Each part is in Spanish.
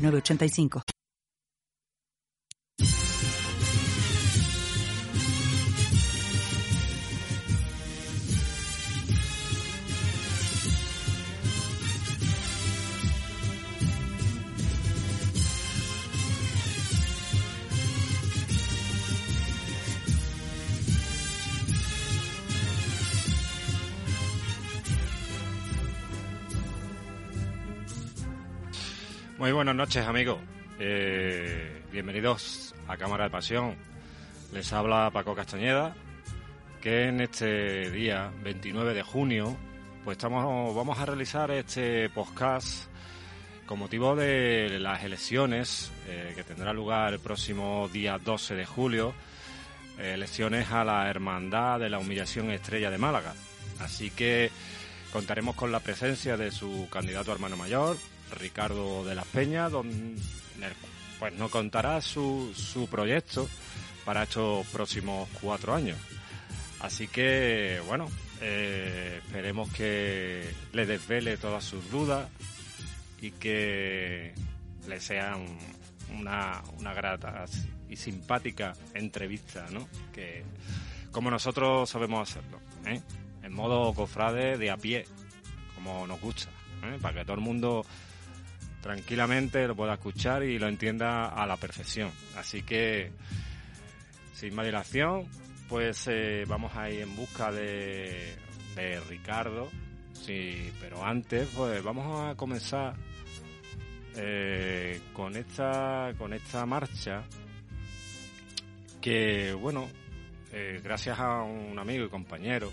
985. Muy buenas noches, amigos. Eh, bienvenidos a Cámara de Pasión. Les habla Paco Castañeda, que en este día 29 de junio, pues estamos, vamos a realizar este podcast con motivo de las elecciones eh, que tendrá lugar el próximo día 12 de julio, elecciones a la Hermandad de la Humillación Estrella de Málaga. Así que contaremos con la presencia de su candidato hermano mayor, Ricardo de las Peñas, donde pues nos contará su, su proyecto para estos próximos cuatro años. Así que, bueno, eh, esperemos que le desvele todas sus dudas y que le sean una, una grata y simpática entrevista, ¿no? Que como nosotros sabemos hacerlo, ¿eh? en modo cofrade de a pie, como nos gusta, ¿eh? para que todo el mundo tranquilamente lo pueda escuchar y lo entienda a la perfección. Así que, sin más dilación, pues eh, vamos a ir en busca de, Ricardo. Sí, pero antes, pues vamos a comenzar eh, con esta con esta marcha que, bueno, eh, gracias a un amigo y compañero,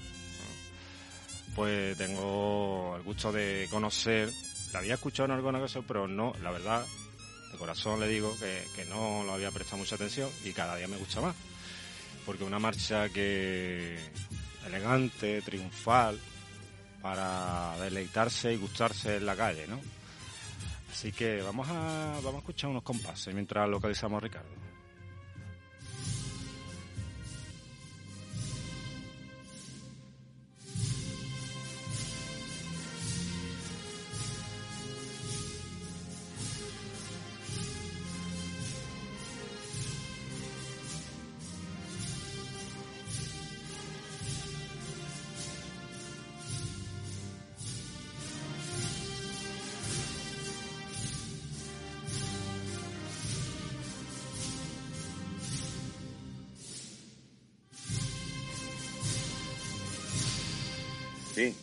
pues tengo el gusto de conocer la había escuchado en alguna ocasión, pero no, la verdad, de corazón le digo que, que no lo había prestado mucha atención y cada día me gusta más. Porque una marcha que elegante, triunfal, para deleitarse y gustarse en la calle, ¿no? Así que vamos a, vamos a escuchar unos compases mientras localizamos a Ricardo.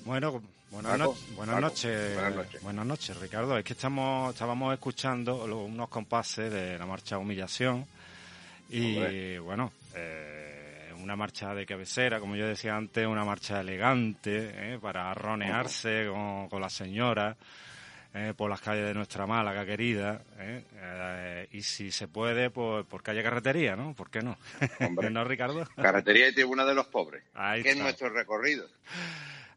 Bueno, buenas, buenas, noches, buenas, noches. Ricardo. Es que estamos, estábamos escuchando unos compases de la marcha Humillación y bueno, eh, una marcha de cabecera, como yo decía antes, una marcha elegante eh, para ronearse con, con la señora. Eh, por las calles de nuestra Málaga querida, y si se puede, pues por calle Carretería, ¿no? ¿Por qué no? Hombre, ¿No, Ricardo? Carretería y Tribuna de los Pobres, que es nuestro recorrido.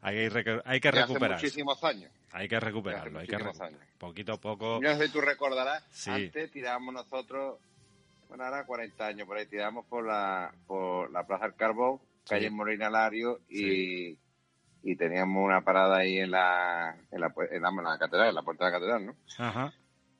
Hay, hay que recuperar. Hace muchísimos años. Hay que recuperarlo. Hay que años. Poquito a poco. No sé si tú recordarás, antes tirábamos nosotros, bueno, ahora 40 años por ahí, tirábamos por la, por la Plaza del Carbón, calle Morena Lario y, y teníamos una parada ahí en la, en la, en la, catedral, en la puerta de la catedral, ¿no? Ajá.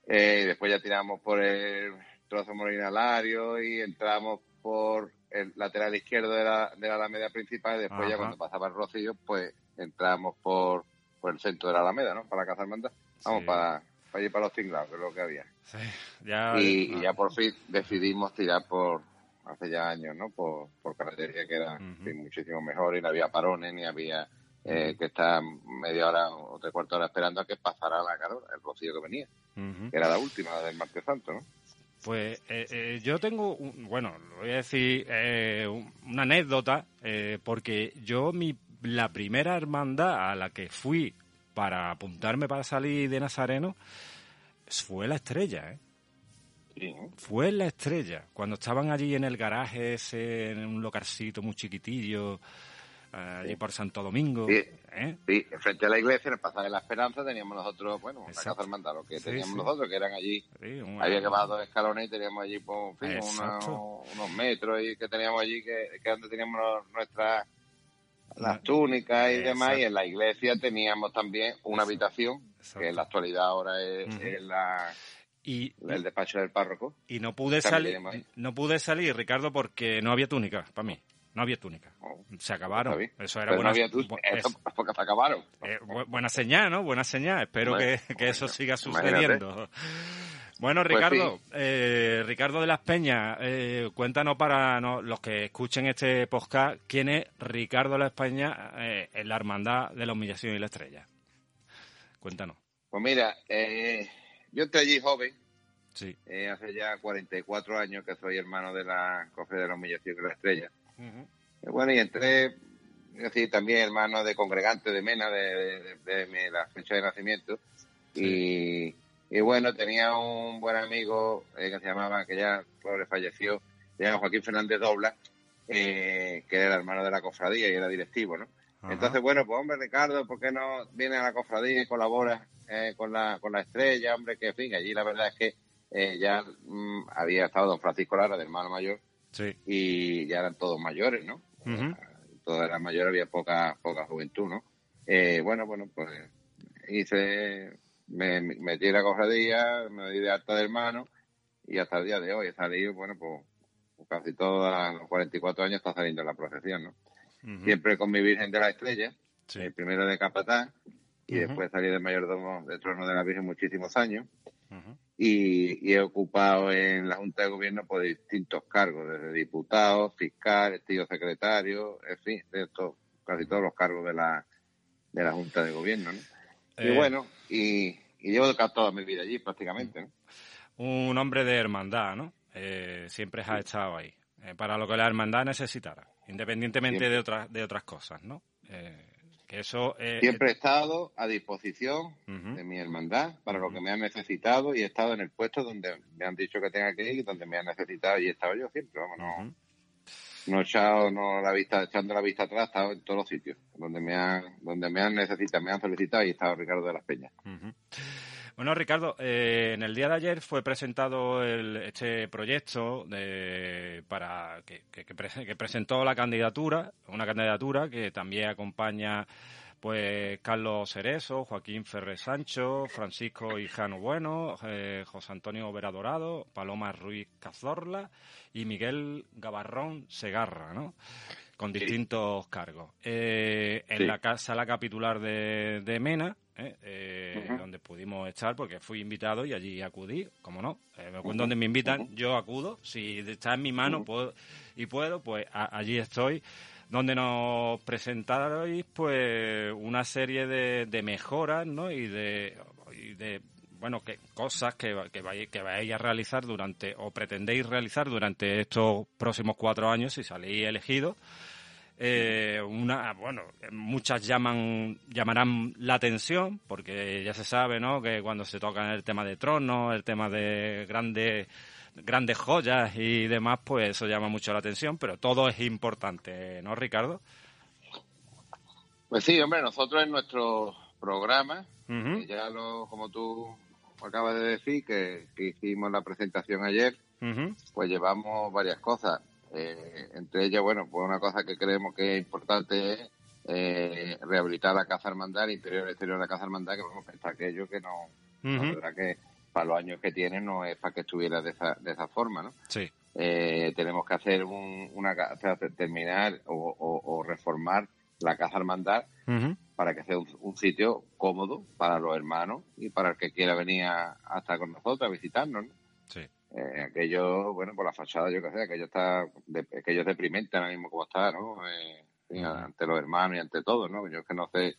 Eh, después ya tiramos por el trozo Morena Lario y entramos por el lateral izquierdo de la, de la Alameda principal y después ya cuando pasaba el Rocío, pues entramos por, por el centro de la Alameda, ¿no? Para la Casa Hermandad. Vamos, para, para ir para los tinglados, que es lo que había. Sí, ya, y, ya por fin decidimos tirar por, hace ya años, ¿no? Por, por carretería que era muchísimo mejor y no había parones ni había eh, que estar media hora o tres cuartos de hora esperando a que pasara la carrera, el rocío que venía, que era la última, la del martes santo, ¿no? Pues eh, eh, yo tengo, un, bueno, voy a decir eh, una anécdota, eh, porque yo mi la primera hermandad a la que fui para apuntarme para salir de Nazareno fue la estrella, ¿eh? fue la estrella. Cuando estaban allí en el garaje ese, en un localcito muy chiquitillo, allí por Santo Domingo. Sí, ¿eh? frente a la iglesia, en el pasaje de la Esperanza, teníamos nosotros, bueno, la casa hermandad, lo que teníamos nosotros, que eran allí, había que bajar dos escalones y teníamos allí, pues, unos, metros y que teníamos allí, que, que donde teníamos nuestras las túnicas y demás, y en la iglesia teníamos también una habitación, que en la actualidad ahora es, la... Y, el despacho del párroco. Y no pude salir, no pude salir, Ricardo, porque no había túnica para mí. No había túnica. Oh, se acabaron. Eso era buena, porque se acabaron. Eh, buena señal, ¿no? Buena señal. Espero que, eso siga sucediendo. Bueno, pues Ricardo, eh, Ricardo de las Peñas, eh, cuéntanos para los que escuchen este podcast, ¿quién es Ricardo de las Peñas en la Hermandad de la Humillación y la Estrella? Cuéntanos. Pues mira, yo entré allí joven, sí. hace ya 44 años que soy hermano de la Cofre de la Humillación y la Estrella. Bueno, y entré, decir, también hermano de congregante de Mena, de, la fecha de nacimiento. Y, bueno, tenía un buen amigo eh, que se llamaba, que ya pobre falleció, se llama Joaquín Fernández Dobla, eh, que era hermano de la cofradía y era directivo, ¿no? Entonces, bueno, pues hombre, Ricardo, ¿por qué no viene a la cofradía y colabora eh, con, la, con la estrella? Hombre, que en fin, allí la verdad es que ya mm, había estado don Francisco Lara, de hermano mayor, y ya eran todos mayores, ¿no? Todos eran mayores, había poca, poca juventud, ¿no? Eh, bueno, bueno, pues hice, me, metí en la cofradía, me di de alta de hermano y hasta el día de hoy he salido, bueno, pues, casi todos a los 44 años está saliendo la procesión, ¿no? Siempre con mi Virgen de la Estrella, el primero de Capatán, y después salí de mayordomo del trono de la Virgen muchísimos años y, he ocupado en la Junta de Gobierno por distintos cargos, desde diputado, fiscal, estilo secretario, en fin, de casi todos los cargos de la, de la Junta de Gobierno. ¿no? Y eh, bueno, y, y llevo toda mi vida allí prácticamente. ¿no? Un hombre de hermandad, ¿no? Eh, siempre ha estado ahí, eh, para lo que la hermandad necesitara, independientemente de otras, de otras cosas, ¿no? eso, eh, Siempre he estado a disposición de mi hermandad para lo que me han necesitado y he estado en el puesto donde me han dicho que tenga que ir y donde me han necesitado y he estado yo siempre, vamos, no, no echado no la vista, echando la vista atrás, he estado en todos los sitios donde me han, donde me han necesitado, me han solicitado y he estado Ricardo de las Peñas. Bueno, Ricardo, eh, en el día de ayer fue presentado este proyecto de, para que, que, presentó la candidatura, una candidatura que también acompaña pues Carlos Cerezo, Joaquín Ferrer Sancho, Francisco Hijano Bueno, eh, José Antonio Vera Dorado, Paloma Ruiz Cazorla y Miguel Gabarrón Segarra, ¿no? Con distintos cargos. Eh, en la sala capitular de Mena, ¿eh? eh donde pudimos estar, porque fui invitado y allí acudí, como no. Eh, donde me invitan, yo acudo. Si está en mi mano puedo, y puedo, pues allí estoy. Donde nos presentaréis pues una serie de, mejoras, ¿no? Y de, de bueno, que cosas que, que, vais, que vais a realizar durante, o pretendéis realizar durante estos próximos cuatro años si salís elegidos eh, una, bueno, muchas llaman, llamarán la atención, porque ya se sabe, ¿no? Que cuando se toca el tema de tronos, el tema de grandes, grandes joyas y demás, pues eso llama mucho la atención, pero todo es importante, ¿no, Ricardo? Pues sí, hombre, nosotros en nuestro programa, ya lo, como tú acabas de decir, que, hicimos la presentación ayer, pues llevamos varias cosas. Eh, entre ellas, bueno, pues una cosa que creemos que es importante es eh, rehabilitar la Casa Hermandad, el interior y exterior de la Casa Hermandad, que vamos, está aquello que no, la verdad que para los años que tiene no es para que estuviera de esa, de esa forma, ¿no? Sí. Eh, tenemos que hacer un, una terminar o, reformar la Casa Hermandad para que sea un, sitio cómodo para los hermanos y para el que quiera venir a, estar con nosotros, a visitarnos, ¿no? Sí. Eh, aquello, bueno, por la fachada, yo qué sé, aquello está, de, aquello es deprimente ahora mismo como está, ¿no? Eh, ante los hermanos y ante todo, ¿no? Yo es que no sé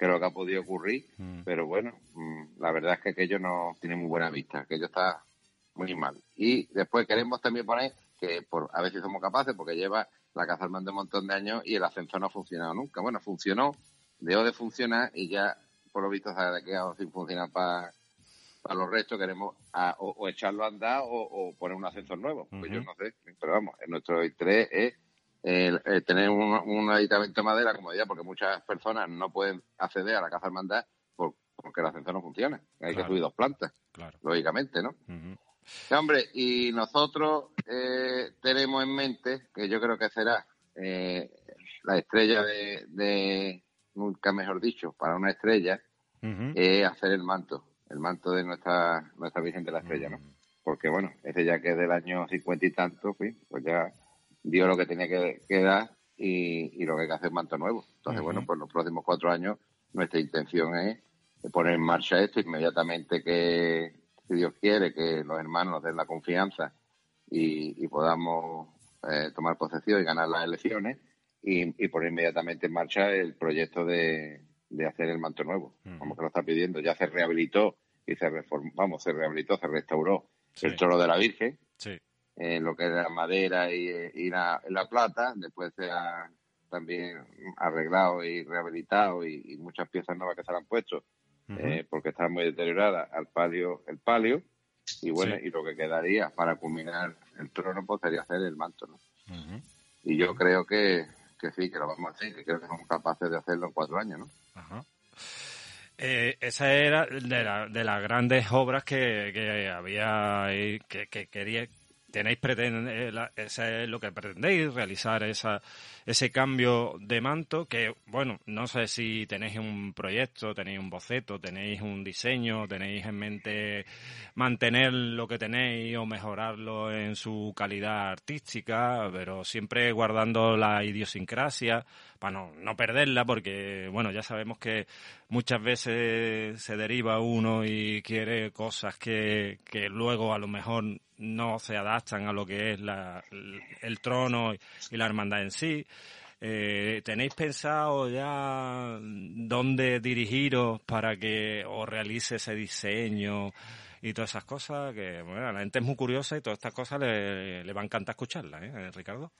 qué es lo que ha podido ocurrir, mm. pero bueno, mm, la verdad es que aquello no tiene muy buena vista, aquello está muy mal. Y después queremos también poner que por, a ver si somos capaces, porque lleva la Casa de un montón de años y el ascensor no ha funcionado nunca. Bueno, funcionó, dejó de funcionar y ya, por lo visto, se ha quedado sin funcionar para para los restos queremos o, echarlo a andar o, poner un ascensor nuevo. Pues yo no sé, pero vamos, en nuestro interés es tener un, aditamento de madera, como decía, porque muchas personas no pueden acceder a la casa hermandad porque el ascensor no funciona. Hay que subir dos plantas, lógicamente, ¿no? hombre, y nosotros eh, tenemos en mente, que yo creo que será eh, la estrella de, nunca mejor dicho, para una estrella, es hacer el manto, el manto de nuestra, nuestra Virgen de la Estrella, ¿no? Porque, bueno, ese ya que es del año cincuenta y tanto, pues, ya dio lo que tenía que, dar y, lo que hay que hacer es manto nuevo. Entonces, bueno, pues los próximos cuatro años nuestra intención es poner en marcha esto inmediatamente que, si Dios quiere, que los hermanos nos den la confianza y, podamos eh, tomar posesión y ganar las elecciones y, poner inmediatamente en marcha el proyecto de, hacer el manto nuevo, como que lo está pidiendo. Ya se rehabilitó y se reformó, vamos, se rehabilitó, se restauró el trono de la Virgen, en lo que era madera y, la, plata, después se ha también arreglado y rehabilitado y, muchas piezas nuevas que se han puesto eh, porque está muy deteriorada al palio el palio y bueno y lo que quedaría para culminar el trono pues sería hacer el manto ¿no? y yo creo que, que sí que lo vamos a hacer que creo que somos capaces de hacerlo en cuatro años ¿no? Eh, esa era de, de, las grandes obras que, que había que, que quería tenéis pretende, es lo que pretendéis realizar esa ese cambio de manto que, bueno, no sé si tenéis un proyecto, tenéis un boceto, tenéis un diseño, tenéis en mente mantener lo que tenéis o mejorarlo en su calidad artística, pero siempre guardando la idiosincrasia para no, no perderla porque, bueno, ya sabemos que muchas veces se deriva uno y quiere cosas que, que luego a lo mejor no se adaptan a lo que es la, el trono y la hermandad en sí. Eh, ¿Tenéis pensado ya dónde dirigiros para que os realice ese diseño y todas esas cosas? Que bueno, la gente es muy curiosa y todas estas cosas le, le va a encantar escucharlas, ¿eh, Ricardo?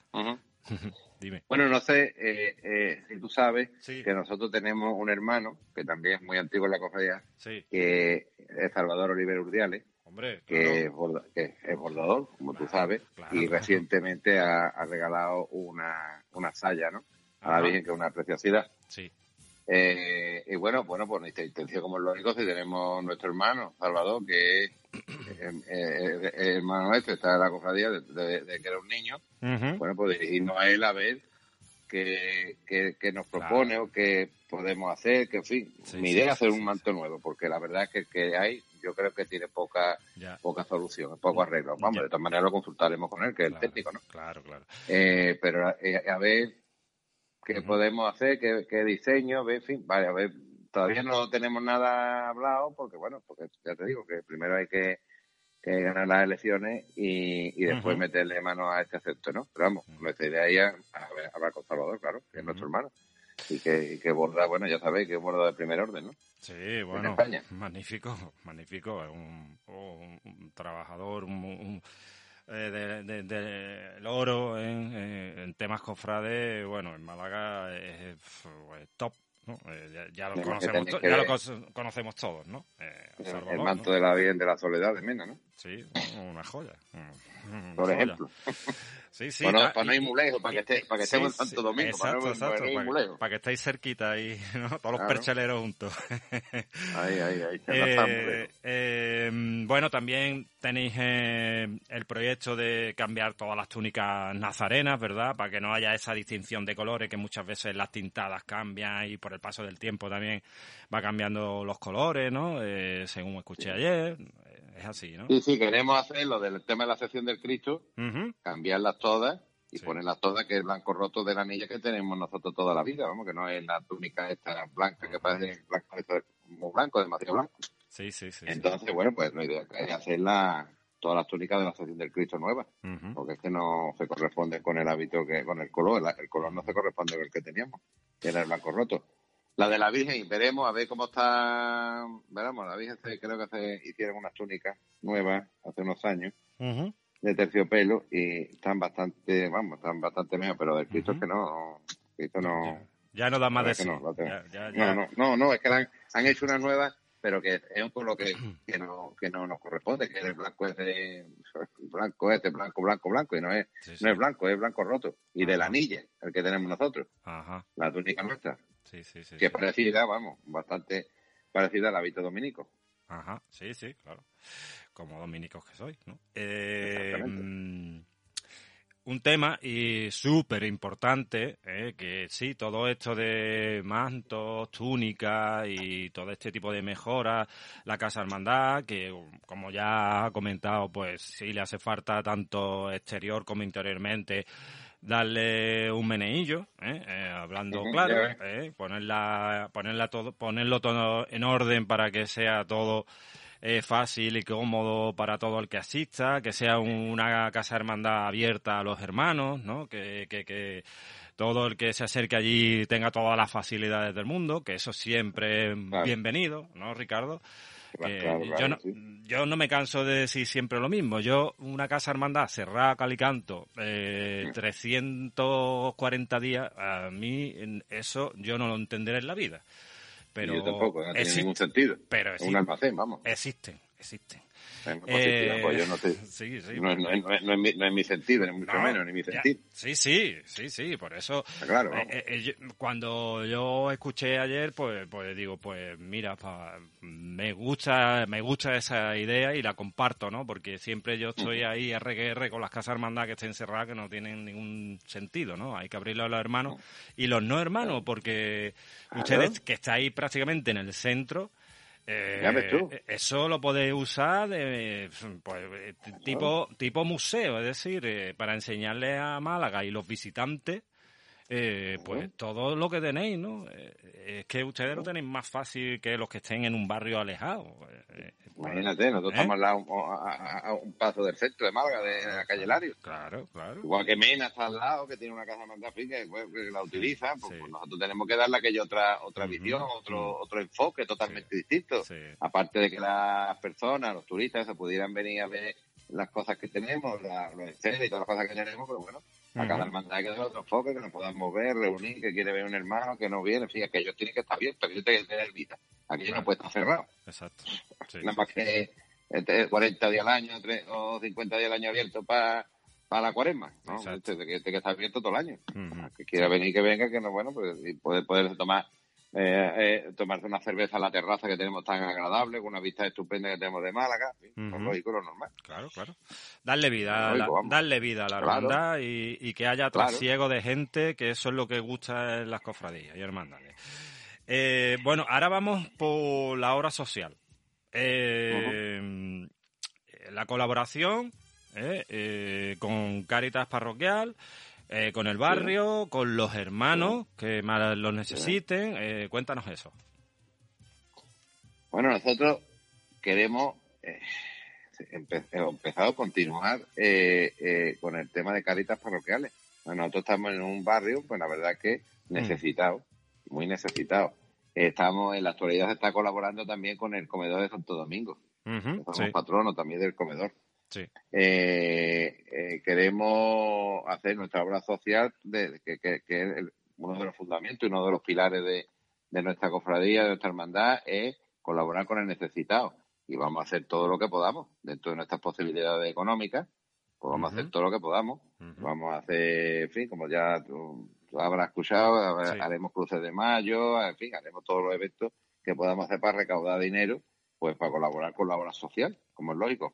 Dime. Bueno, no sé eh, eh, si tú sabes que nosotros tenemos un hermano que también es muy antiguo en la cofradía, que es Salvador Oliver Urdiales, que, es bordador, como tú sabes, y recientemente ha, regalado una, una saya, ¿no? A la Virgen, que es una preciosidad. Sí. Eh, y bueno, bueno, pues nuestra intención, como es lógico, si tenemos nuestro hermano, Salvador, que es hermano nuestro, está en la cofradía de, que era un niño, bueno, pues dirigirnos a él a ver qué, nos propone o qué podemos hacer, que en fin, mi idea es hacer un manto nuevo, porque la verdad es que, que hay yo creo que tiene poca poca solución, poco arreglo. Vamos, de todas maneras lo consultaremos con él, que es el técnico, ¿no? Claro, claro. Eh, pero eh, a ver qué podemos hacer, qué, diseño, en fin, vale, a ver, todavía no tenemos nada hablado porque, bueno, porque ya te digo que primero hay que, ganar las elecciones y, después meterle mano a este acepto, ¿no? Pero vamos, nuestra idea es hablar con Salvador, claro, que es nuestro hermano. Y que, que borda, bueno, ya sabéis que es borda de primer orden, ¿no? Sí, bueno, magnífico, magnífico, un, un, trabajador, un, eh, de, de, oro en, en, temas cofrades, bueno, en Málaga es, top, ¿no? Eh, ya, lo conocemos, ya lo conocemos todos, ¿no? Eh, el, manto de la Virgen de la Soledad de Mena, ¿no? Sí, una joya. Por ejemplo. Sí, sí. Bueno, para no ir muy lejos, para que, esté, para que estemos en Santo Domingo, exacto, para, no, exacto, para, que estéis cerquita ahí, ¿no? Todos los percheleros juntos. ahí, ahí, ahí. Eh, eh, bueno, también tenéis eh, el proyecto de cambiar todas las túnicas nazarenas, ¿verdad? Para que no haya esa distinción de colores que muchas veces las tintadas cambian y por el paso del tiempo también va cambiando los colores, ¿no? Eh, según escuché ayer es así, ¿no? Sí, sí, queremos hacer lo del tema de la sección del Cristo, cambiarlas todas y ponerlas todas, que es el blanco roto de la anilla que tenemos nosotros toda la vida, vamos, que no es la túnica esta blanca que parece blanco, es muy blanco, demasiado blanco. Sí, sí, sí. Entonces, bueno, pues la idea es hacer todas las túnicas de la sección del Cristo nueva, porque es que no se corresponde con el hábito que, con el color, el, color no se corresponde con el que teníamos, que era el blanco roto. La de la Virgen, veremos a ver cómo está. Veremos, la Virgen creo que se hicieron unas túnicas nuevas hace unos años de terciopelo y están bastante, vamos, están bastante mejor, pero del Cristo es que no. Cristo no. Ya, no da más de eso. No, no, no, no, es que han, hecho unas nuevas pero que es un pueblo que, que, no, que no nos corresponde, que el blanco es de blanco este, blanco, blanco, blanco, y no es, no es blanco, es blanco roto. Y de la anilla, el que tenemos nosotros, la túnica nuestra, que es parecida, vamos, bastante parecida al hábito dominico. Ajá, sí, sí, claro. Como dominicos que soy, ¿no? Eh, un tema y súper importante, eh, que sí, todo esto de mantos, túnicas y todo este tipo de mejoras, la Casa Hermandad, que como ya ha comentado, pues sí le hace falta tanto exterior como interiormente darle un meneillo, eh, eh, hablando claro, ponerla, ponerla todo, ponerlo todo en orden para que sea todo eh, fácil y cómodo para todo el que asista, que sea una casa hermandad abierta a los hermanos, ¿no? Que, que, que todo el que se acerque allí tenga todas las facilidades del mundo, que eso siempre es bienvenido, ¿no, Ricardo? Yo, no, yo no me canso de decir siempre lo mismo. Yo, una casa hermandad cerrada, calicanto, eh, 340 días, a mí eso yo no lo entenderé en la vida. Pero yo tampoco, no tiene ningún sentido. Pero un almacén, vamos. Existen, existen. Eh, pues yo no, sí, sí, no, no, no, es mi, no, es mi, sentido, ni mucho menos, ni mi sentido. Sí, sí, sí, sí, por eso. Claro. Eh, eh, cuando yo escuché ayer, pues, pues digo, pues mira, pa, me gusta, me gusta esa idea y la comparto, ¿no? Porque siempre yo estoy ahí RGR con las casas hermandad que estén cerradas que no tienen ningún sentido, ¿no? Hay que abrirlo a los hermanos y los no hermanos, porque ustedes que estáis prácticamente en el centro, eh, eso lo podéis usar de, pues, eh, tipo, tipo museo, es decir, eh, para enseñarle a Málaga y los visitantes eh, pues todo lo que tenéis, ¿no? Eh, es que ustedes lo tenéis más fácil que los que estén en un barrio alejado. Eh, Imagínate, nosotros estamos a, un paso del centro de Málaga, de, la calle Lario. Claro, claro. Igual que Mena está al lado, que tiene una casa de que, pues, que la utiliza, pues, pues, nosotros tenemos que darle aquella otra otra visión, otro otro enfoque totalmente distinto. Aparte de que las personas, los turistas, se pudieran venir a ver las cosas que tenemos, los escenas y todas las cosas que tenemos, pero bueno, a cada hermandad hay que dar otro enfoque, que nos podamos ver, reunir, que quiere ver un hermano, que no viene, fíjate que ellos tienen que estar abiertos, que yo tengo que tener vida. Aquí no puede estar cerrado. Exacto. Nada más que 40 días al año o 50 días al año abierto para para la cuaresma, ¿no? Este, que, que está abierto todo el año. Que quiera venir, que venga, que no, bueno, pues y poder, poder tomar eh, eh, tomarse una cerveza a la terraza que tenemos tan agradable, con una vista estupenda que tenemos de Málaga, uh lógico, lo normal. Claro, claro. Darle vida, darle vida a la hermandad y, que haya trasiego de gente, que eso es lo que gusta en las cofradías y hermandades. Eh, bueno, ahora vamos por la obra social. Eh, la colaboración con Caritas Parroquial, eh, con el barrio, con los hermanos que más lo necesiten. Eh, cuéntanos eso. Bueno, nosotros queremos eh, empezado a continuar con el tema de caritas parroquiales. nosotros estamos en un barrio, pues la verdad que mm. necesitado, muy necesitado. Estamos, en la actualidad se está colaborando también con el comedor de Santo Domingo. somos patronos también del comedor. Sí. Eh, eh, queremos hacer nuestra obra social, de, que, es uno de los fundamentos y uno de los pilares de, nuestra cofradía, de nuestra hermandad, es colaborar con el necesitado. Y vamos a hacer todo lo que podamos dentro de nuestras posibilidades económicas. Pues vamos a hacer todo lo que podamos. Vamos a hacer, en fin, como ya tú, habrás escuchado, haremos cruces de mayo, en fin, haremos todos los eventos que podamos hacer para recaudar dinero pues para colaborar con la obra social, como es lógico.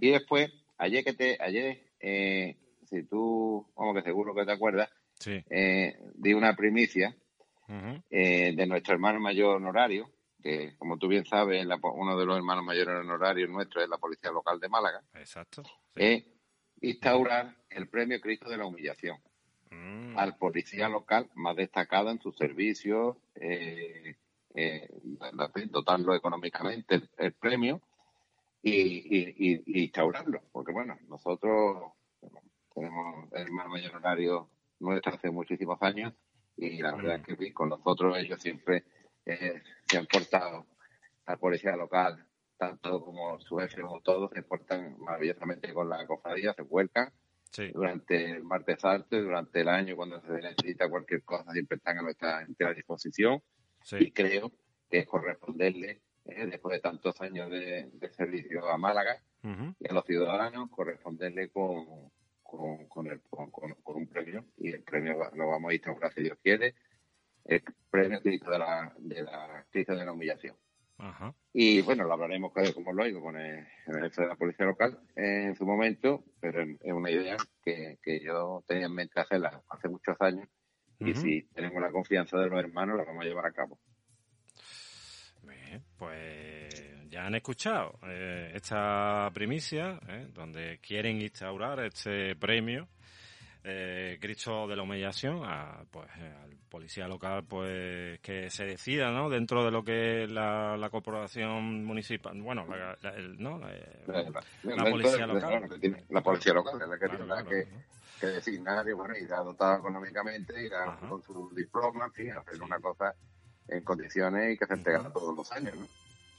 Y después, ayer que te, ayer, eh, si tú, vamos que seguro que te acuerdas, eh, di una primicia eh, de nuestro hermano mayor honorario, que como tú bien sabes, uno de los hermanos mayores honorarios nuestros es la Policía Local de Málaga. Exacto. Es instaurar el premio Cristo de la Humillación mm. al policía local más destacado en sus servicios, eh, eh, dotarlo económicamente el, premio y, instaurarlo. Porque bueno, nosotros tenemos el hermano mayor horario nuestro hace muchísimos años y la verdad es que con nosotros ellos siempre eh, se han portado, la policía local, tanto como su jefe como todos, se portan maravillosamente con la cofradía, se vuelcan. Durante el martes arte, durante el año, cuando se necesita cualquier cosa, siempre están a nuestra entera disposición y creo que es corresponderle eh, después de tantos años de, servicio a Málaga y a los ciudadanos, corresponderle con, con, el, con, un premio y el premio lo vamos a instaurar si Dios quiere, el premio Cristo de la, de la crisis de la humillación. Y bueno, lo hablaremos, como lo digo, con el, jefe de la policía local en su momento, pero es una idea que, que yo tenía en mente hacerla hace muchos años y si tenemos la confianza de los hermanos, la vamos a llevar a cabo. Bien, pues ya han escuchado eh, esta primicia, eh, donde quieren instaurar este premio eh, Cristo de la humillación a, pues, al policía local pues que se decida no dentro de lo que la, corporación municipal bueno la, ¿no? la, policía local la policía local es la que tiene que, que, designar y bueno irá dotado económicamente irá con su diploma en fin hacer una cosa en condiciones y que se entrega todos los años ¿no?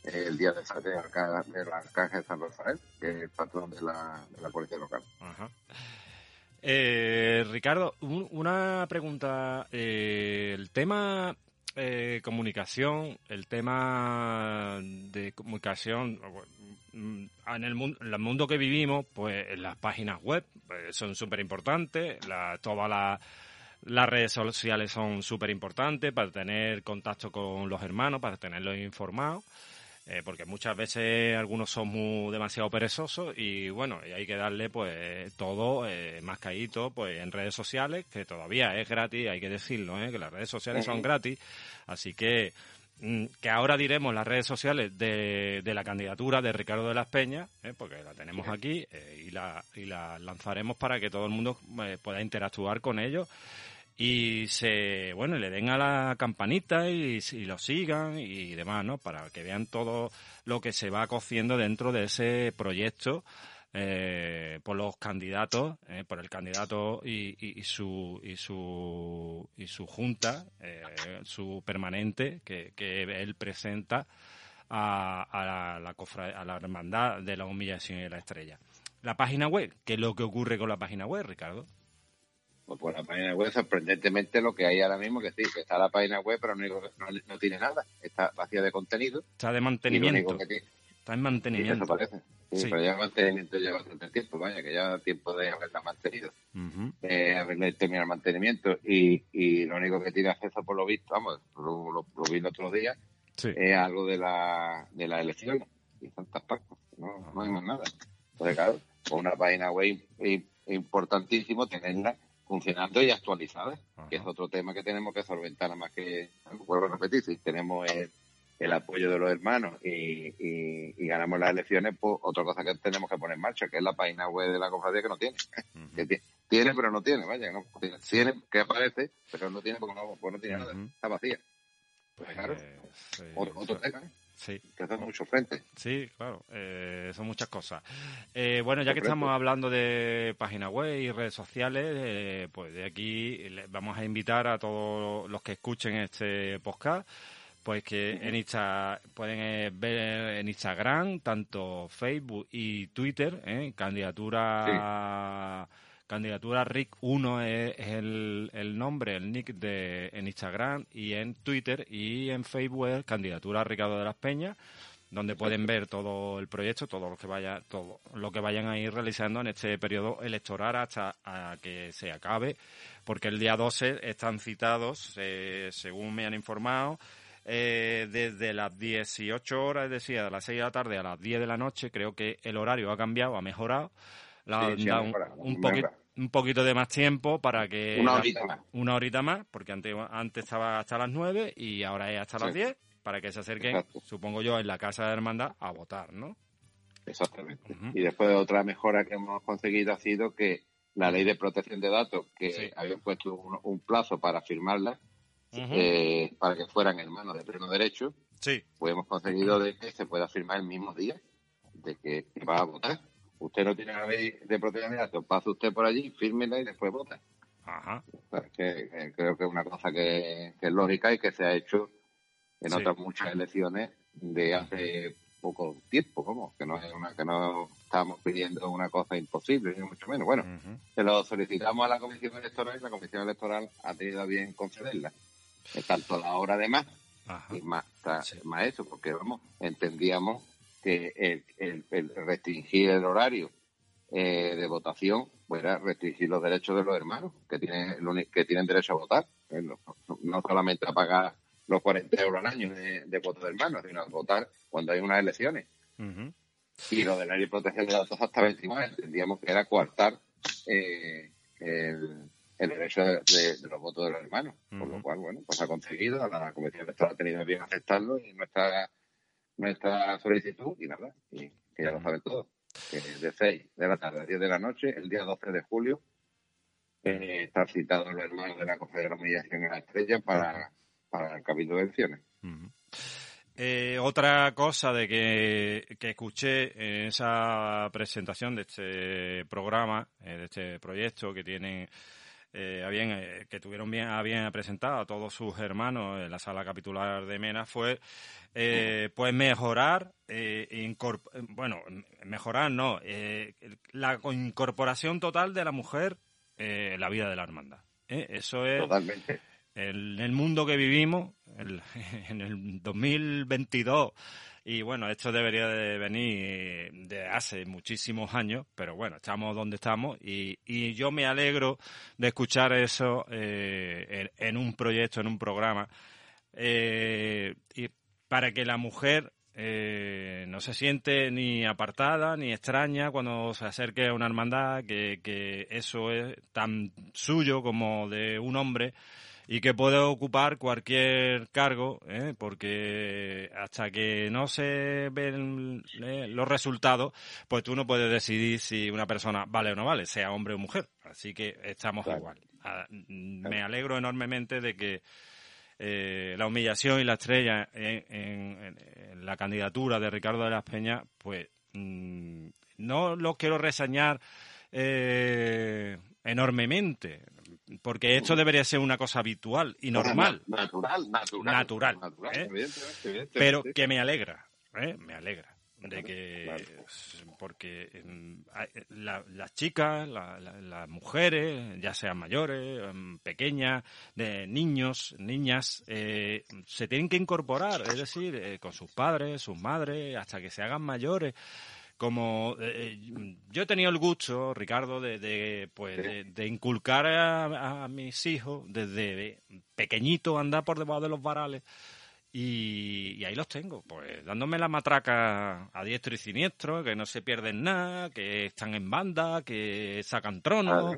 el día de, de, de la caja de San Rafael que es el patrón de la, de la policía local Ajá. Eh, Ricardo, una pregunta. Eh, el tema eh, comunicación, el tema de comunicación, mm, en el, mundo, en el mundo que vivimos, pues las páginas web pues, son súper importantes, todas las redes sociales son súper importantes para tener contacto con los hermanos, para tenerlos informados. Eh, porque muchas veces algunos son muy demasiado perezosos y bueno, y hay que darle pues todo eh, más caído pues en redes sociales, que todavía es gratis, hay que decirlo, ¿eh? que las redes sociales son gratis, así que mm, que ahora diremos las redes sociales de, de la candidatura de Ricardo de las Peñas, ¿eh? porque la tenemos aquí y, la, y la lanzaremos para que todo el mundo pueda interactuar con ellos y se bueno le den a la campanita y, lo sigan y demás no para que vean todo lo que se va cociendo dentro de ese proyecto eh, por los candidatos eh, por el candidato y, su y su y su junta eh, su permanente que, que él presenta a, a, la, a la hermandad de la humillación y la estrella. La página web qué es lo que ocurre con la página web Ricardo pues por la página web, sorprendentemente lo que hay ahora mismo, que sí, que está la página web, pero no, no, tiene nada, está vacía de contenido. Está de mantenimiento. está en mantenimiento. eso parece. Sí, pero ya mantenimiento lleva bastante tiempo, vaya, que ya tiempo de haberla mantenido, eh, haberle terminado el mantenimiento y, y lo único que tiene acceso, por lo visto, vamos, lo, lo, vi el otro día, es algo de la, de las elecciones y tantas partes, no, no hay más nada. Entonces, claro, con una página web importantísimo tenerla funcionando y actualizadas, que es otro tema que tenemos que solventar, más que, vuelvo a repetir, si tenemos el, apoyo de los hermanos y, y, ganamos las elecciones, pues otra cosa que tenemos que poner en marcha, que es la página web de la cofradía que no tiene. que tiene, pero no tiene, vaya, no tiene, que aparece, pero no tiene porque no, pues no tiene nada, está vacía. Pues claro, pues, otro, tema, ¿eh? Sí. Que hace mucho frente. Sí, claro. Eh, son muchas cosas. Eh, bueno, ya que estamos hablando de página web y redes sociales, eh, pues de aquí vamos a invitar a todos los que escuchen este podcast pues que en Insta, pueden ver en Instagram, tanto Facebook y Twitter, ¿eh? candidatura Candidatura RIC 1 es, el, el, nombre, el nick de, en Instagram y en Twitter y en Facebook Candidatura Ricardo de las Peñas donde pueden ver todo el proyecto, todo lo que vaya, todo lo que vayan a ir realizando en este periodo electoral hasta que se acabe, porque el día 12 están citados, eh, según me han informado, eh, desde las 18 horas, es decir, de las 6 de la tarde a las 10 de la noche, creo que el horario ha cambiado, ha mejorado, un, poquito, un poquito de más tiempo para que... Una horita más. Una horita más, porque antes, antes estaba hasta las 9 y ahora es hasta las 10, para que se acerquen, supongo yo, en la Casa de Hermandad a votar, ¿no? Exactamente. Y después otra mejora que hemos conseguido ha sido que la ley de protección de datos, que había puesto un, plazo para firmarla, eh, para que fueran hermanos de pleno derecho, sí. pues hemos conseguido de que se pueda firmar el mismo día de que va a votar usted no tiene la ley de protección de datos, pasa usted por allí, fírmela y después vota. Ajá. que, creo que es una cosa que, es lógica y que se ha hecho en otras muchas elecciones de hace poco tiempo, como que no es una que no estamos pidiendo una cosa imposible ni mucho menos. Bueno, se lo solicitamos a la Comisión Electoral y la Comisión Electoral ha tenido a bien concederla. Es tanto la hora de más y más, más eso, porque vamos, entendíamos que el, restringir el horario eh, de votación fuera restringir los derechos de los hermanos que tienen que tienen derecho a votar, eh, no, solamente a pagar los 40 euros al año de, voto de hermanos, sino a votar cuando hay unas elecciones. Y lo de la ley de protección de datos hasta 29 entendíamos que era coartar eh, el, derecho de, los votos de los hermanos. Por lo cual, bueno, pues ha conseguido, la Comisión Electoral ha tenido bien aceptarlo y nuestra, nuestra solicitud y nada, y que ya lo saben todos. Que de 6 de la tarde a 10 de la noche, el día 12 de julio, eh, están citados los hermanos de la Confederación de la Estrella para, para el capítulo de elecciones. Eh, otra cosa de que, que, escuché en esa presentación de este programa, eh, de este proyecto que tienen eh, que tuvieron bien a bien presentado a todos sus hermanos en la sala capitular de Mena fue pues mejorar bueno mejorar no la incorporación total de la mujer en la vida de la hermandad eso es totalmente. en el mundo que vivimos, en el 2022, y bueno, esto debería de venir de hace muchísimos años, pero bueno, estamos donde estamos y, y yo me alegro de escuchar eso eh, en, un proyecto, en un programa, eh, y para que la mujer eh, no se siente ni apartada ni extraña cuando se acerque a una hermandad, que, que eso es tan suyo como de un hombre y que puede ocupar cualquier cargo, ¿eh? porque hasta que no se ven ¿eh? los resultados, pues tú no puedes decidir si una persona vale o no vale, sea hombre o mujer. Así que estamos igual. Ah, me alegro enormemente de que eh, la humillación y la estrella en, la candidatura de Ricardo de las Peñas, pues mm, no lo quiero reseñar enormemente porque esto debería ser una cosa habitual y normal. Natural, natural. Natural. ¿eh? Pero que me alegra, ¿eh? me alegra de que porque em, las chicas las mujeres ya sean mayores em, pequeñas de niños niñas eh, se tienen que incorporar es decir con sus padres sus madres hasta que se hagan mayores como eh, eh, yo he tenido el gusto, Ricardo, de, de pues de, inculcar a, mis hijos desde pequeñito andar por debajo de los varales y, ahí los tengo, pues dándome la matraca a diestro y siniestro, que no se pierden nada, que están en banda, que sacan tronos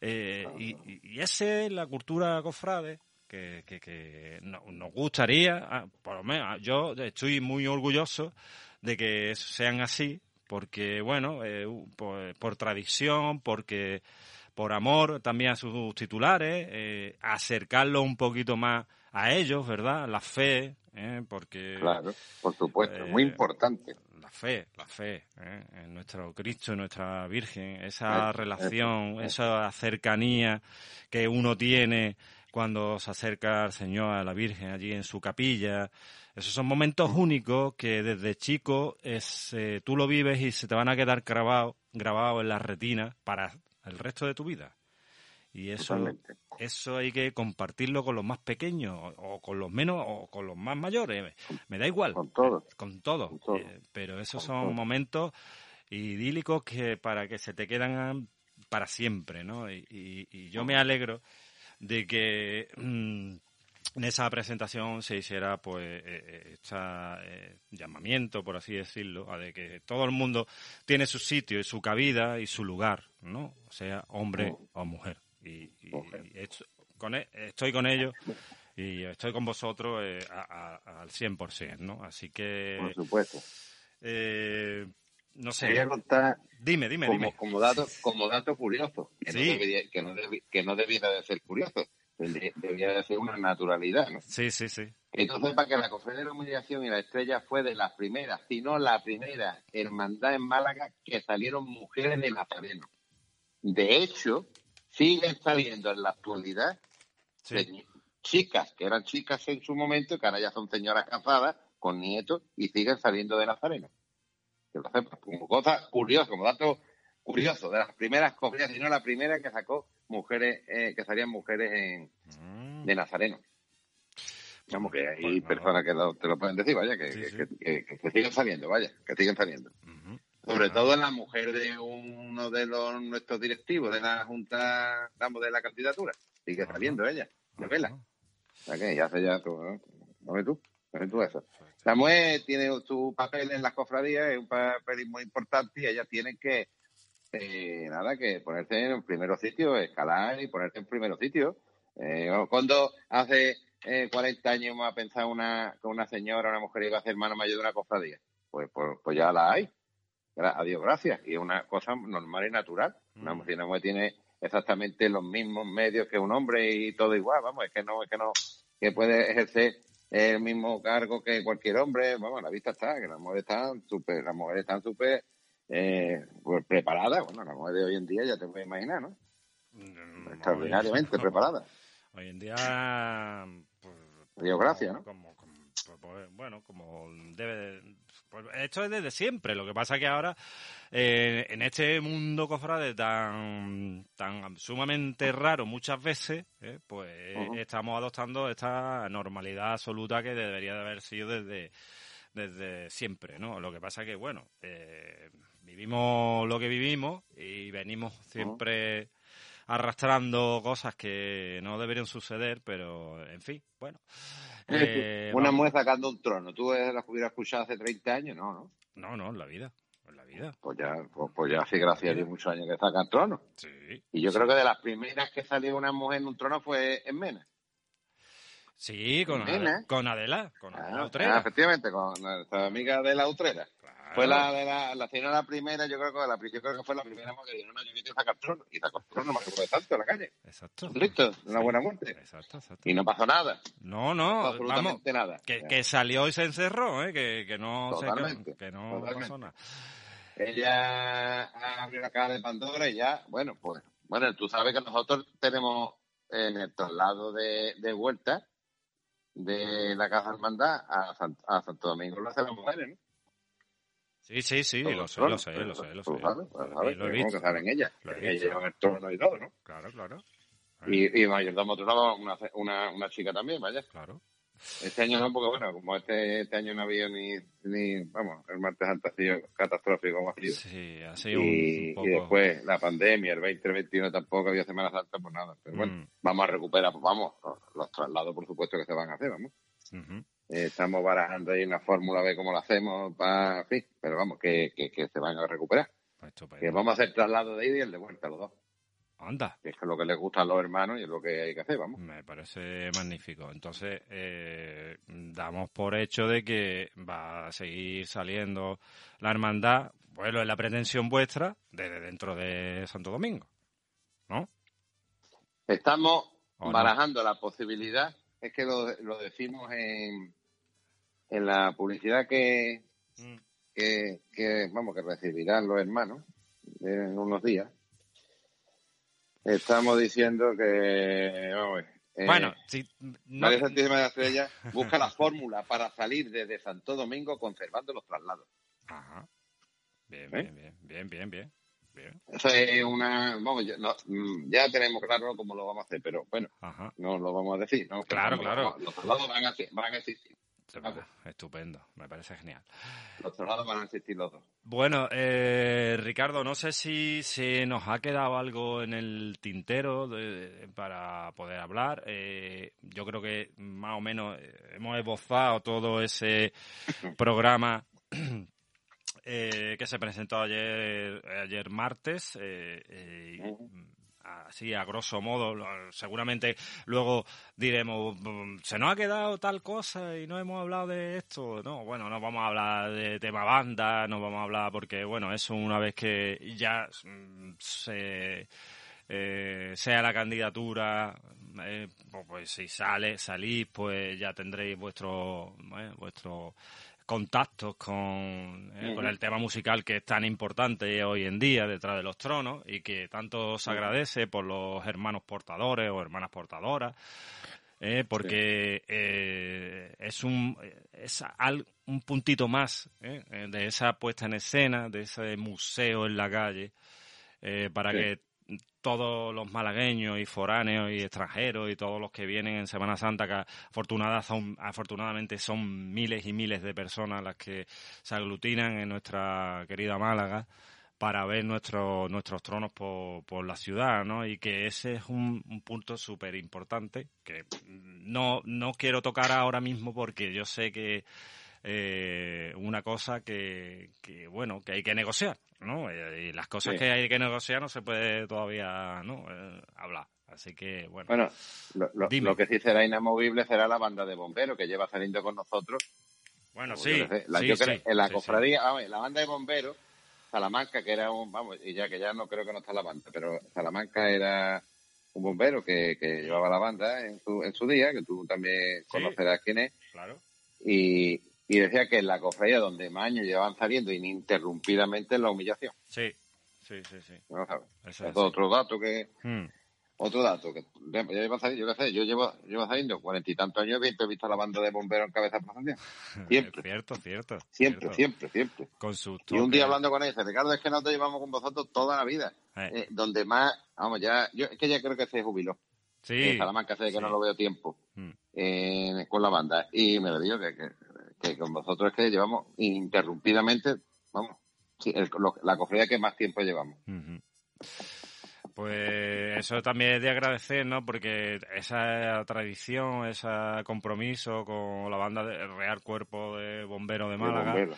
eh, y, y esa es la cultura cofrade. Que, que, que nos gustaría, ah, por lo menos yo estoy muy orgulloso de que sean así, porque, bueno, eh, por, tradición, porque por amor también a sus titulares, eh, acercarlo un poquito más a ellos, ¿verdad? La fe, ¿eh? porque... Claro, por supuesto, muy importante. La fe, la fe, en nuestro Cristo, en nuestra Virgen, esa relación, esa cercanía que uno tiene cuando se acerca al Señor, a la Virgen, allí en su capilla, esos son momentos únicos que desde chico es, eh, tú lo vives y se te van a quedar grabados grabado en la retina para el resto de tu vida. Y eso, eso hay que compartirlo con los más pequeños o con los menos o con los más mayores. Me da igual. Con todos. Con todos. Eh, pero esos son momentos idílicos que para que se te quedan para siempre, ¿no? Y, yo me alegro de que mm, en esa presentación se hiciera pues este llamamiento por así decirlo a de que todo el mundo tiene su sitio y su cabida y su lugar no sea hombre o mujer y, con, e, estoy con ellos y estoy con vosotros al 100%, ¿no? Así que... Por supuesto. no sé. dime, dime, como, dime. Como dato, como dato curioso, que, no que, no que no debiera de ser curioso debería de ser una naturalidad, ¿no? Sí, sí, sí. Entonces, para que la Cofradía de la Humillación y la Estrella fue de las primeras, si no la primera hermandad en Málaga que salieron mujeres de Nazareno. De hecho, siguen saliendo en la actualidad chicas, que eran chicas en su momento, que ahora ya son señoras casadas, con nietos, y siguen saliendo de Nazareno. Entonces, pues, como cosa curiosa, como dato curioso, de las primeras cofradías, si no la primera que sacó mujeres, eh, que salían mujeres en, mm. de Nazareno. Vamos, que hay personas que te lo pueden decir, vaya, que, que, siguen saliendo, vaya, que siguen saliendo. Sobre todo la mujer de uno de los nuestros directivos de la Junta, damos, de la candidatura. Sigue saliendo ella, de vela. O sea que ya hace ya tú, ¿no? ¿No ves tú? ¿No ves tú eso? La mujer tiene su papel en las cofradías, es un papel muy importante y ella tiene que, eh, nada, que ponerse en el primer sitio, escalar y ponerse en primer sitio. Eh, cuando hace eh, 40 años hemos pensado una, que una señora, una mujer iba a ser hermano mayor de una cofradía, pues, pues, pues ya la hay. Adiós, gracias. Y es una cosa normal y natural. Una, mm. una mujer tiene exactamente los mismos medios que un hombre y todo igual, vamos, es que no, es que no, que puede ejercer el mismo cargo que cualquier hombre, vamos, la vista está, que las mujeres están súper, las mujeres están súper eh, pues preparadas, bueno, las mujeres de hoy en día ya te puedes imaginar, ¿no? Mm, Extraordinariamente preparadas. Hoy en día, pues, Dios gracias, ¿no? Como, pues, pues, bueno, como debe pues esto es desde siempre. Lo que pasa es que ahora, eh, en este mundo cofrade tan, tan sumamente raro muchas veces, eh, pues estamos adoptando esta normalidad absoluta que debería de haber sido desde, desde siempre, ¿no? Lo que pasa que, bueno, eh, vivimos lo que vivimos y venimos siempre arrastrando cosas que no deberían suceder, pero, en fin, bueno. Eh, una mujer sacando un trono. ¿Tú la hubieras escuchado hace 30 años? No, ¿no? No, no, en la vida. En la vida. Pues ya, pues, pues ya sí, gracias a Dios, muchos años que saca el trono. Sí. Y yo creo que de las primeras que salió una mujer en un trono fue en Mena. Sí, con, Adela, con Adela, con Adela ah, Utrera. Ah, efectivamente, con nuestra amiga de la Utrera. Fue la de la, la señora primera, yo creo que la, yo creo que fue la primera mujer que yo quiero sacar trono. Y trono, no me acuerdo de tanto en la calle. Exacto. Listo, una buena muerte. Exacto, exacto. Y no pasó nada. No, no. absolutamente nada. Que, que, salió y se encerró, ¿eh? Que, que no, totalmente, que, no pasó nada. Ella abrió la cara de Pandora y ya, bueno, pues, bueno, tú sabes que nosotros tenemos en el traslado de, de vuelta de la Casa Hermandad a, a Santo Domingo lo hacen las mujeres, ¿no? Sí, sí, sí, lo sé, lo sé, lo sé, lo sé. Lo he que saben ellas. Ellas llevan el trono y todo, ¿no? Claro, claro. Y, y mayordomo otro lado, una, una, una chica también, vaya. Claro. Este año no, porque bueno, como este, este año no había ni, ni, vamos, el martes antes ha sido catastrófico como ha sido. Sí, ha sido y, un poco... y después la pandemia, el 2021 tampoco había Semana Santa, pues nada. Pero bueno, mm. vamos a recuperar, pues vamos, los, traslados por supuesto que se van a hacer, vamos. Eh, estamos barajando ahí una fórmula, ver cómo lo hacemos, para, fin, pero vamos, que, que, se van a recuperar. Pues que vamos a hacer traslado de ida y el de vuelta, los dos. Anda. Que es lo que les gusta a los hermanos y es lo que hay que hacer, vamos. Me parece magnífico. Entonces, eh, damos por hecho de que va a seguir saliendo la hermandad, bueno, es la pretensión vuestra, desde dentro de Santo Domingo, ¿no? Estamos barajando la posibilidad, es que lo, lo decimos en, en la publicidad que, mm. que, que, vamos, que recibirán los hermanos en unos días, estamos diciendo que, vamos, eh, bueno, si no... María Santísima de la Estrella busca la fórmula para salir desde Santo Domingo conservando los traslados. Ajá. Bien, ¿Eh? bien, bien, bien, bien, bien. Eso es una, vamos, ya, no, mm, ya tenemos claro cómo lo vamos a hacer, pero bueno, Ajá. no lo vamos a decir, ¿no? Claro, claro. Los traslados van a, van a existir. Estupendo, me parece genial. Los lados van a existir los dos. Bueno, eh, Ricardo, no sé si se nos ha quedado algo en el tintero para poder hablar. Eh, yo creo que más o menos eh, hemos esbozado todo ese programa que se presentó ayer, ayer martes así a grosso modo, seguramente luego diremos, mm, se nos ha quedado tal cosa y no hemos hablado de esto. No, bueno, no vamos a hablar de tema banda, no vamos a hablar porque, bueno, eso una vez que ya mm, se... Eh, sea la candidatura, eh, pues, pues si sale, salís, pues ya tendréis vuestro, eh, vuestro contactos con, eh, con el tema musical que es tan importante hoy en día detrás de los tronos y que tanto se agradece por los hermanos portadores o hermanas portadoras. Eh, porque eh, es un es un puntito más de esa puesta en escena de ese museo en la calle para que todos los malagueños y foráneos y extranjeros y todos los que vienen en Semana Santa, que son, afortunadamente son miles y miles de personas las que se aglutinan en nuestra querida Málaga para ver nuestros nuestros tronos por, por, la ciudad, ¿no? Y que ese es un, punto súper importante que no, no quiero tocar ahora mismo porque yo sé que eh, una cosa que, que, bueno, que hay que negociar, ¿no? Eh, y las cosas que hay que negociar no se puede todavía, ¿no? Eh, hablar. Así que, bueno. Bueno, lo, que sí será inamovible será la banda de bomberos que lleva saliendo con nosotros. Bueno, sí. en la cofradía, la banda de bomberos, Salamanca, que era un, vamos, y ya que ya no creo que no está la banda, pero Salamanca era un bombero que, que llevaba la banda en su, en su día, que tú también conocerás quién es. Claro. Y, y decía que en la cofradía donde más años llevaban saliendo ininterrumpidamente en la humillación. Sí, sí, sí, sí. es otro dato que... Hmm. Otro dato, que yo, llevo, yo qué sé, yo llevo, llevo saliendo cuarenta y tantos años y he visto a la banda de bomberos en cabeza de Siempre. cierto, cierto. Siempre, siempre, siempre. Con su y un día hablando con él, Ricardo, es que nosotros llevamos con vosotros toda la vida. Eh. Eh, donde más, vamos, ya, yo es que ya creo que se jubiló. Sí. En Salamanca sé que no lo veo tiempo hmm. eh, con la banda. Y me lo digo que, que que con vosotros es que llevamos interrumpidamente, vamos, la cofradía que más tiempo llevamos. Pues eso también es de agradecer, ¿no? Porque esa tradición, ese compromiso con la banda de Real Cuerpo de Bomberos de Málaga,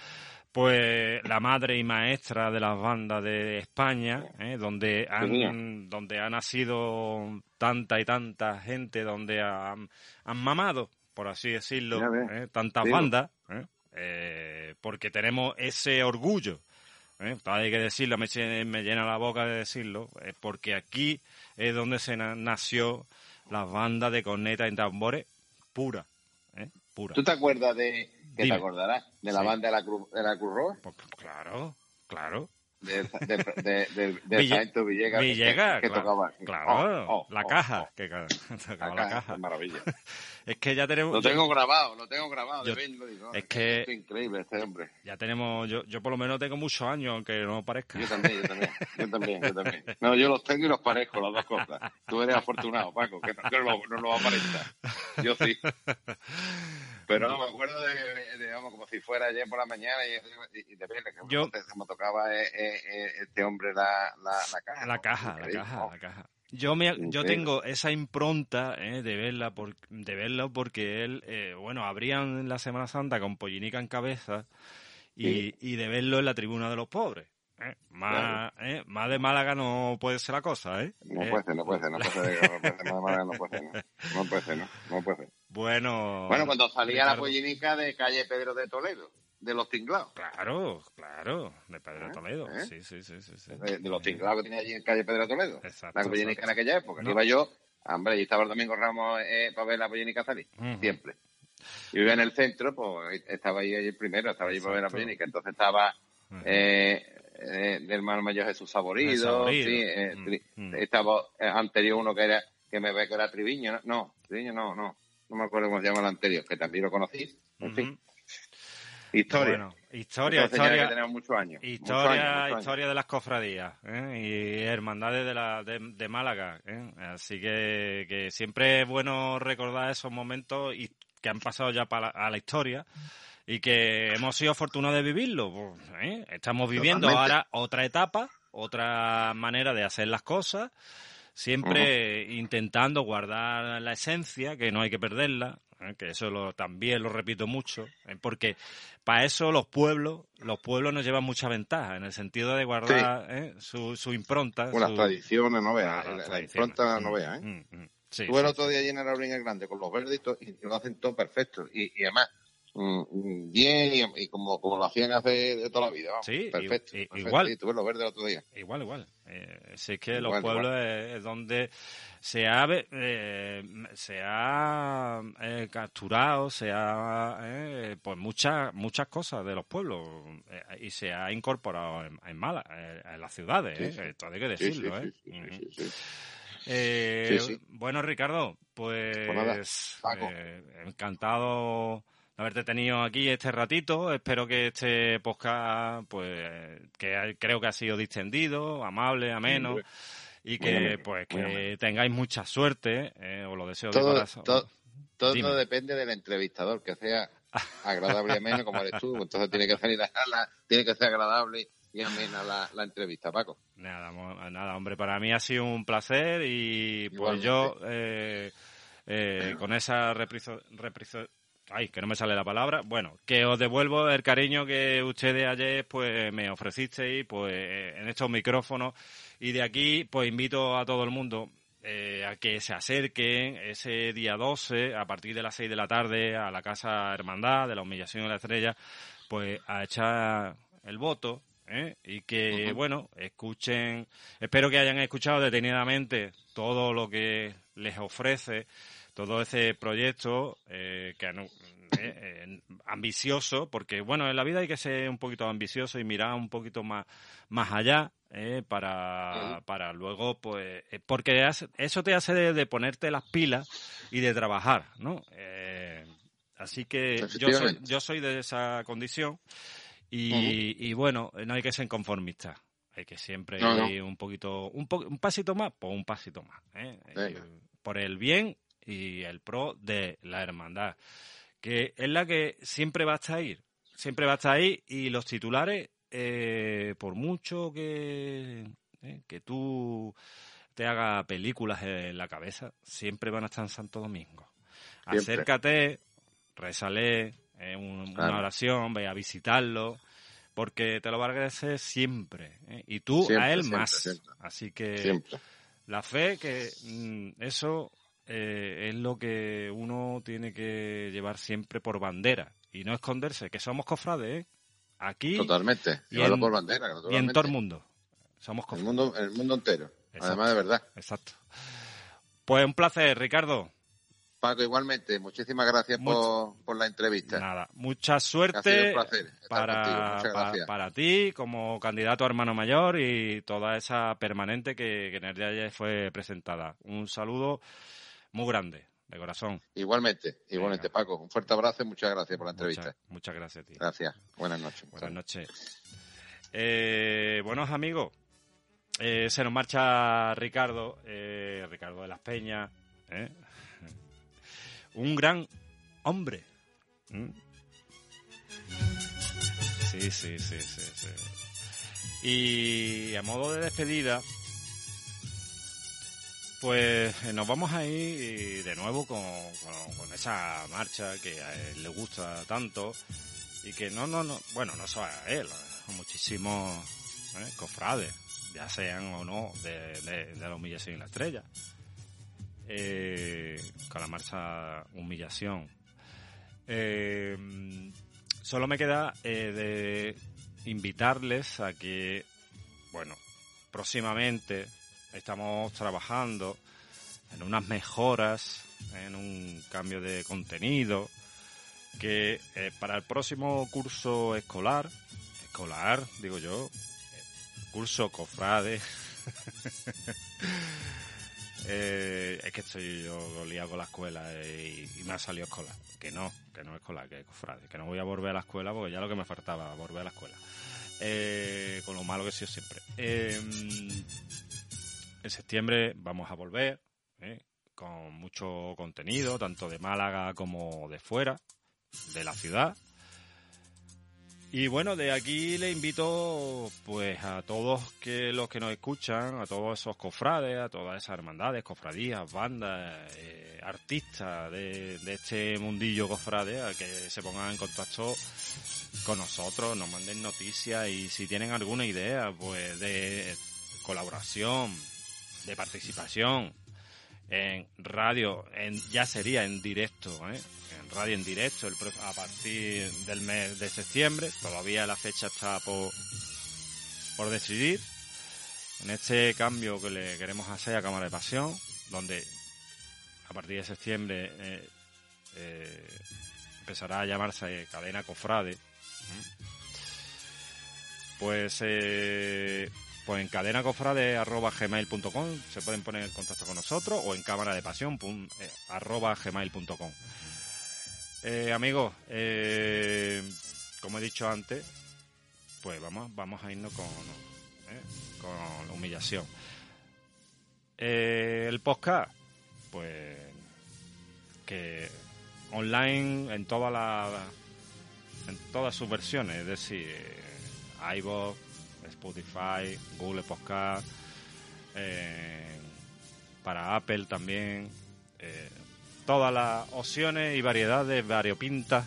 pues la madre y maestra de las bandas de España, ¿eh? donde han donde ha nacido tanta y tanta gente, donde han mamado por así decirlo, ¿eh? tantas bandas, ¿eh? ¿eh? porque tenemos ese orgullo. Hay que decirlo, me, me, llena la boca de decirlo, porque aquí es donde se nació la banda de corneta y tambores pura. pura. ¿Tú te acuerdas de, que te acordarás, de la banda de la Cruz, de la Cruz Roja? Pues, claro, claro de, de, de, de Villegas, Villegas que, tocaba. Claro, oh, oh, la oh, caja. Que tocaba la, caja. Maravilla. es que ya tenemos. Lo tengo grabado, lo tengo grabado. Yo, digo, es que. Es increíble este hombre. Ya tenemos. Yo, yo por lo menos tengo muchos años, aunque no parezca. Yo también, yo también. Yo también, yo también. No, yo los tengo y los parezco, las dos cosas. Tú eres afortunado, Paco, que no, no, no lo. Yo sí. Pero no, me acuerdo de, digamos, como si fuera ayer por la mañana y, de ver que yo, me tocaba eh, eh, eh, este hombre la, la, la caja. La caja, la caja, la caja. Yo, me, yo tengo esa impronta de verla por, de verlo porque él, bueno, abrían la Semana Santa con Pollinica en cabeza y, y de verlo en la tribuna de los pobres. ¿eh? Más, ¿eh? más de Málaga no puede ser la cosa, ¿eh? No puede ser, no puede ser, no puede ser, no puede ser, no puede ser, no puede ser, no, puede ser, no, puede ser. Bueno. Bueno, cuando salía la pollinica de calle Pedro de Toledo, de los tinglados. Claro, claro, de Pedro de Toledo, sí, sí, sí, sí. De, los tinglados que tenía allí en calle Pedro Toledo. Exacto. La pollinica en aquella época. Iba yo, hombre, y estaba el domingo Ramos eh, para ver la pollinica salir, siempre. Y vivía en el centro, pues estaba ahí el primero, estaba allí para ver la pollinica. Entonces estaba eh, eh, del hermano mayor Jesús Saborido, sí, eh, estaba eh, anterior uno que era que me ve que era Triviño, no, Triviño no, no, no me acuerdo cómo se llama el anterior, que también lo conocís, en fin. Historia. Bueno, historia, historia. tenemos muchos años. Historia, historia de las cofradías y hermandades de, la, de, Málaga. Así que, que siempre es bueno recordar esos momentos y que han pasado ya para a la historia y que hemos sido afortunados de vivirlo. Pues, ¿eh? Estamos viviendo ahora otra etapa, otra manera de hacer las cosas, siempre intentando guardar la esencia, que no hay que perderla, ¿eh? que eso lo, también lo repito mucho, ¿eh? porque para eso los pueblos, los pueblos nos llevan mucha ventaja, en el sentido de guardar su, su, impronta. Bueno, las tradiciones, no veas, la, impronta no veas. ¿eh? Mm, mm, sí, Tú el otro día allí en el Grande con los verdes y, lo hacen todo perfecto. Y, y además, bien y, como, como lo hacían hace de toda la vida. sí, perfecto, igual. Sí, tuve verde el otro día. Igual, igual. Eh, es que los pueblos es, donde se ha, eh, se ha eh, capturado, se ha, eh, pues muchas muchas cosas de los pueblos eh, y se ha incorporado en, en Mala, en las ciudades, esto hay que decirlo. Bueno, Ricardo, pues, pues encantado haberte tenido aquí este ratito. Espero que este podcast, pues, que creo que ha sido distendido, amable, ameno. y que pues que tengáis mucha suerte, eh, os lo deseo todo, de corazón. Todo, depende del entrevistador, que sea agradable y ameno como eres tú, entonces tiene que ser, tiene que ser agradable y amena la, la entrevista, Paco. Nada, nada, hombre, para mí ha sido un placer y pues yo eh, eh, con esa repriso, ay, que no me sale la palabra, bueno, que os devuelvo el cariño que ustedes ayer pues me ofrecisteis pues en estos micrófonos. Y de aquí pues invito a todo el mundo eh, a que se acerquen ese día 12 a partir de las 6 de la tarde a la Casa Hermandad de la Humillación de la Estrella pues a echar el voto ¿eh? y que, bueno, escuchen, espero que hayan escuchado detenidamente todo lo que les ofrece todo ese proyecto eh, que eh, eh, ambicioso, porque bueno, en la vida hay que ser un poquito ambicioso y mirar un poquito más, más allá para, para luego, pues, porque eso te hace de, ponerte las pilas y de trabajar, ¿no? así que yo soy, yo soy de esa condición y, bueno, no hay que ser conformista. Hay que siempre ir un poquito, un, un pasito más, pues un pasito más. por el bien y el pro de la hermandad, que es la que siempre va a estar ahí, siempre va a estar ahí y los titulares, eh, por mucho que, eh, que tú te hagas películas en la cabeza, siempre van a estar en Santo Domingo. Acércate, resale eh, una oración, ve a visitarlo, porque te lo va a agradecer siempre. Y tú a él más. Así que la fe, que mm, eso eh, es lo que uno tiene que llevar siempre por bandera y no esconderse, que somos cofrades, ¿eh? Aquí. Totalmente. Y en, por bandera. Y en todo el mundo. Somos cofrades. El mundo, el mundo entero. Además de verdad. Exacto. Pues un placer, Ricardo. Paco, igualmente. Muchísimas gracias por, por, la entrevista. Nada, mucha suerte para, para, ti como candidato a hermano mayor y toda esa permanente que, que en el día de ayer fue presentada. Un saludo muy grande, de corazón. Igualmente, igualmente, Paco. Un fuerte abrazo y muchas gracias por la entrevista. Muchas, gracias ti. Gracias. Buenas noches. Buenas noches. Eh, buenos amigos, eh, se nos marcha Ricardo, eh, Ricardo de las Peñas, un gran hombre. ¿Mm? Sí, sí, sí, sí, sí. Y a modo de despedida, pues eh, nos vamos a ir de nuevo con, esa marcha que a él le gusta tanto y que no, no, no, bueno, no solo a él, a muchísimos ¿eh? cofrades, ya sean o no de, la humillación y la estrella. Eh, con la marcha humillación. solo me queda de invitarles a que, bueno, próximamente estamos trabajando en unas mejoras, en un cambio de contenido, que eh, para el próximo curso escolar, escolar, digo yo, curso cofrade, eh, es que estoy yo liado con la escuela y, me ha salido escolar. Que no, que no es escolar, que es cofrade, que no voy a volver a la escuela porque ya lo que me faltaba, volver a la escuela. Eh, con lo malo que he sido siempre. En septiembre vamos a volver ¿eh? con mucho contenido, tanto de Málaga como de fuera, de la ciudad. Y bueno, de aquí le invito pues a todos que los que nos escuchan, a todos esos cofrades, a todas esas hermandades, cofradías, bandas, eh, artistas de, de, este mundillo cofrade, a que se pongan en contacto con nosotros, nos manden noticias y si tienen alguna idea pues de colaboración, de participación en radio, en, ya sería en directo, ¿eh? en radio en directo el, a partir del mes de septiembre. Todavía la fecha está por, por decidir. En este cambio que le queremos hacer a Cámara de Pasión, donde a partir de septiembre eh, eh, empezará a llamarse Cadena Cofrade, pues pues en cadenacofrade.gmail.com se pueden poner en contacto con nosotros o en cámara de pasión gmail.com. Eh, amigos, eh, como he dicho antes, pues vamos, vamos a irnos con, eh, con la humillación. Eh, el podcast, pues que online en todas las en todas sus versiones, es decir, eh, iVoox, Spotify, Google Podcast, eh, para Apple también, eh, todas las opciones y variedades variopintas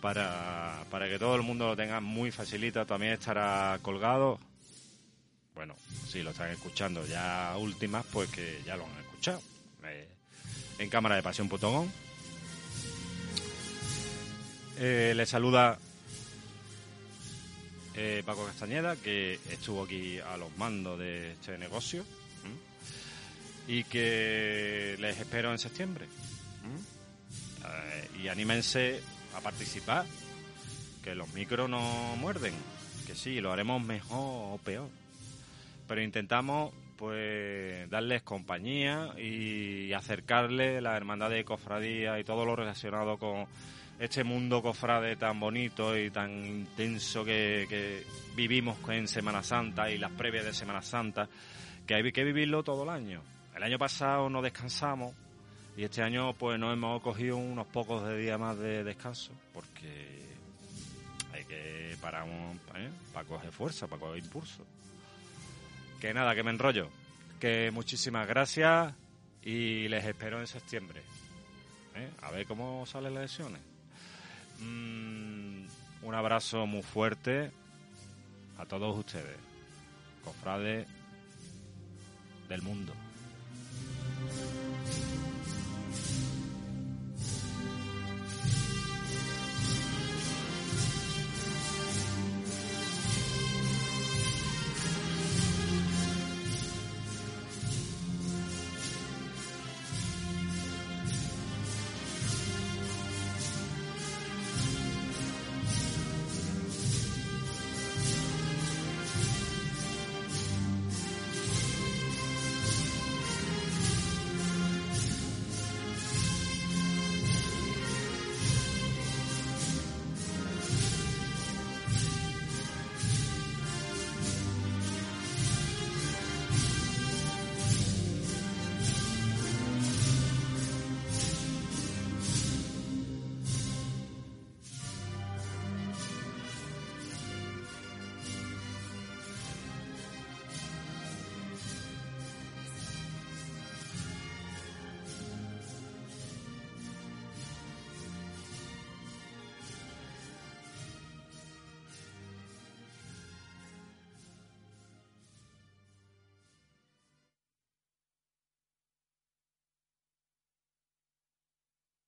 para, para que todo el mundo lo tenga muy facilita. También estará colgado. Bueno, si lo están escuchando ya últimas, pues que ya lo han escuchado. Eh, en cámara de pasión.com. Eh, le saluda eh, Paco Castañeda, que estuvo aquí a los mandos de este negocio. Y que les espero en septiembre. Eh, y anímense a participar, que los micros no muerden, que sí, lo haremos mejor o peor. Pero intentamos pues darles compañía y acercarles la hermandad de cofradía y todo lo relacionado con este mundo cofrade tan bonito y tan intenso que, vivimos en Semana Santa y las previas de Semana Santa, que hay que vivirlo todo el año. El año pasado no descansamos y este año pues nos hemos cogido unos pocos de días más de descanso porque hay que parar un, ¿eh? para coger fuerza, para coger impulso. Que nada, que me enrollo. Que muchísimas gracias y les espero en septiembre. ¿eh? A ver cómo salen las lesiones. Mm, un abrazo muy fuerte a todos ustedes, cofrades del mundo.